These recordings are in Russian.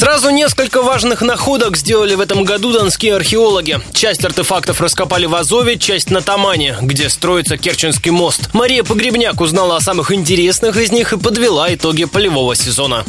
Сразу несколько важных находок сделали в этом году донские археологи. Часть артефактов раскопали в Азове, часть на Тамане, где строится Керченский мост. Мария Погребняк узнала о самых интересных из них и подвела итоги полевого сезона.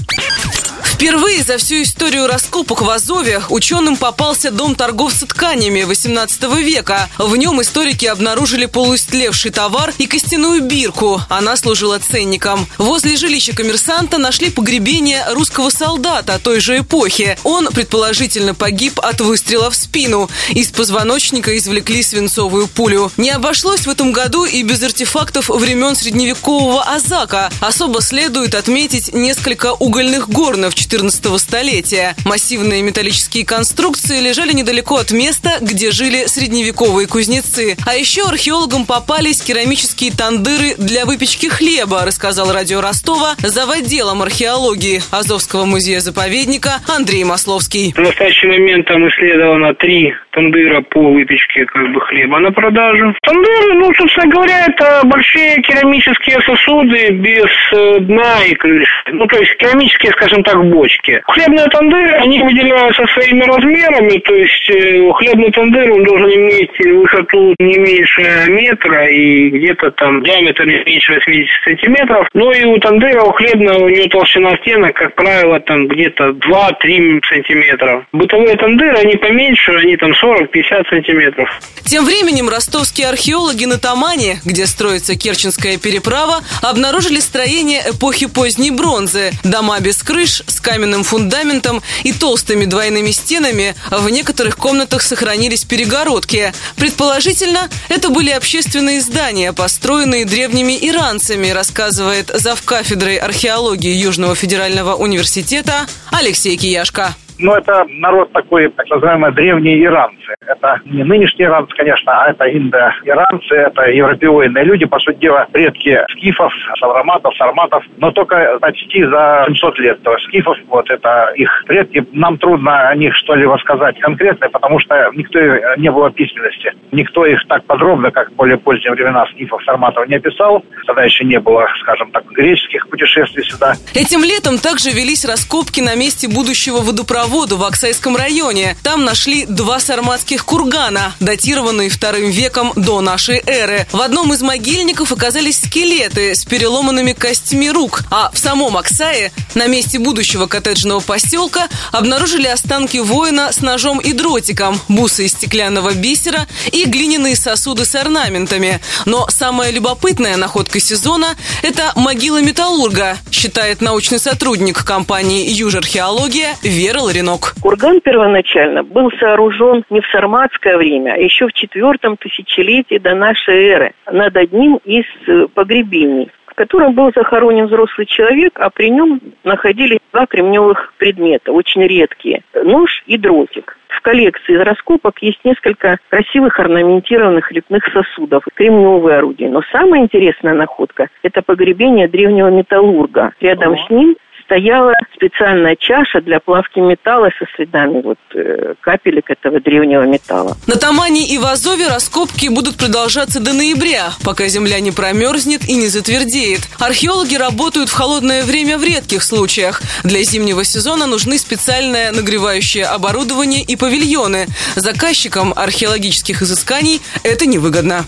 Впервые за всю историю раскопок в Азове ученым попался дом торговца тканями 18 века. В нем историки обнаружили полуистлевший товар и костяную бирку. Она служила ценником. Возле жилища коммерсанта нашли погребение русского солдата той же эпохи. Он, предположительно, погиб от выстрела в спину. Из позвоночника извлекли свинцовую пулю. Не обошлось в этом году и без артефактов времен средневекового Азака. Особо следует отметить несколько угольных горнов 14 столетия. Массивные металлические конструкции лежали недалеко от места, где жили средневековые кузнецы. А еще археологам попались керамические тандыры для выпечки хлеба, рассказал радио Ростова зав. отделом археологии Азовского музея-заповедника Андрей Масловский. В настоящий момент там исследовано три тандыра по выпечке как бы хлеба на продажу. Тандыры, ну, собственно говоря, это большие керамические сосуды без э, дна и крыши. Ну, то есть керамические, скажем так, бочки. Хлебные тандыры, они выделяются своими размерами, то есть э, хлебный тандыр, он должен иметь высоту не меньше метра и где-то там диаметр не меньше 80 сантиметров. Но и у тандыра, у хлебного, у него толщина стенок, как правило, там где-то 2-3 сантиметра. Бытовые тандыры, они поменьше, они там 40-50 сантиметров. Тем временем ростовские археологи на Тамане, где строится Керченская переправа, обнаружили строение эпохи поздней бронзы. Дома без крыш, с каменным фундаментом и толстыми двойными стенами. В некоторых комнатах сохранились перегородки. Предположительно, это были общественные здания, построенные древними иранцами, рассказывает завкафедрой археологии Южного федерального университета Алексей Кияшко. Но это народ такой, так называемые древние иранцы. Это не нынешние иранцы, конечно, а это индо-иранцы, это европеоидные люди, по сути дела, предки скифов, савраматов, сарматов, но только почти за 700 лет. То есть скифов, вот это их предки. Нам трудно о них что-либо сказать конкретно, потому что никто не было письменности. Никто их так подробно, как в более поздние времена скифов, сарматов не описал. Тогда еще не было, скажем так, греческих путешествий сюда. Этим летом также велись раскопки на месте будущего водопровода воду в Оксайском районе. Там нашли два сарматских кургана, датированные вторым веком до нашей эры. В одном из могильников оказались скелеты с переломанными костями рук, а в самом Оксае, на месте будущего коттеджного поселка, обнаружили останки воина с ножом и дротиком, бусы из стеклянного бисера и глиняные сосуды с орнаментами. Но самая любопытная находка сезона – это могила металлурга, считает научный сотрудник компании «Южархеология» Вера Ларионова клинок. Курган первоначально был сооружен не в сарматское время, а еще в четвертом тысячелетии до нашей эры над одним из э, погребений в котором был захоронен взрослый человек, а при нем находились два кремневых предмета, очень редкие – нож и дротик. В коллекции раскопок есть несколько красивых орнаментированных лепных сосудов, кремневые орудия. Но самая интересная находка – это погребение древнего металлурга. Рядом с ним стояла специальная чаша для плавки металла со следами вот э, капелек этого древнего металла. На Тамане и в Азове раскопки будут продолжаться до ноября, пока земля не промерзнет и не затвердеет. Археологи работают в холодное время в редких случаях. Для зимнего сезона нужны специальное нагревающее оборудование и павильоны. Заказчикам археологических изысканий это невыгодно.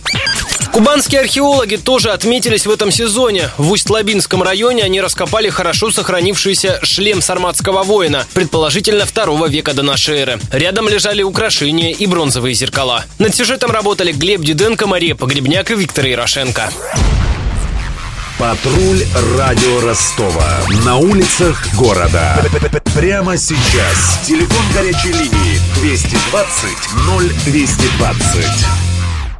Кубанские археологи тоже отметились в этом сезоне. В Усть-Лабинском районе они раскопали хорошо сохранившийся шлем сарматского воина, предположительно второго века до нашей эры. Рядом лежали украшения и бронзовые зеркала. Над сюжетом работали Глеб Диденко, Мария Погребняк и Виктор Ярошенко. Патруль радио Ростова. На улицах города. Прямо сейчас. Телефон горячей линии 220 0220.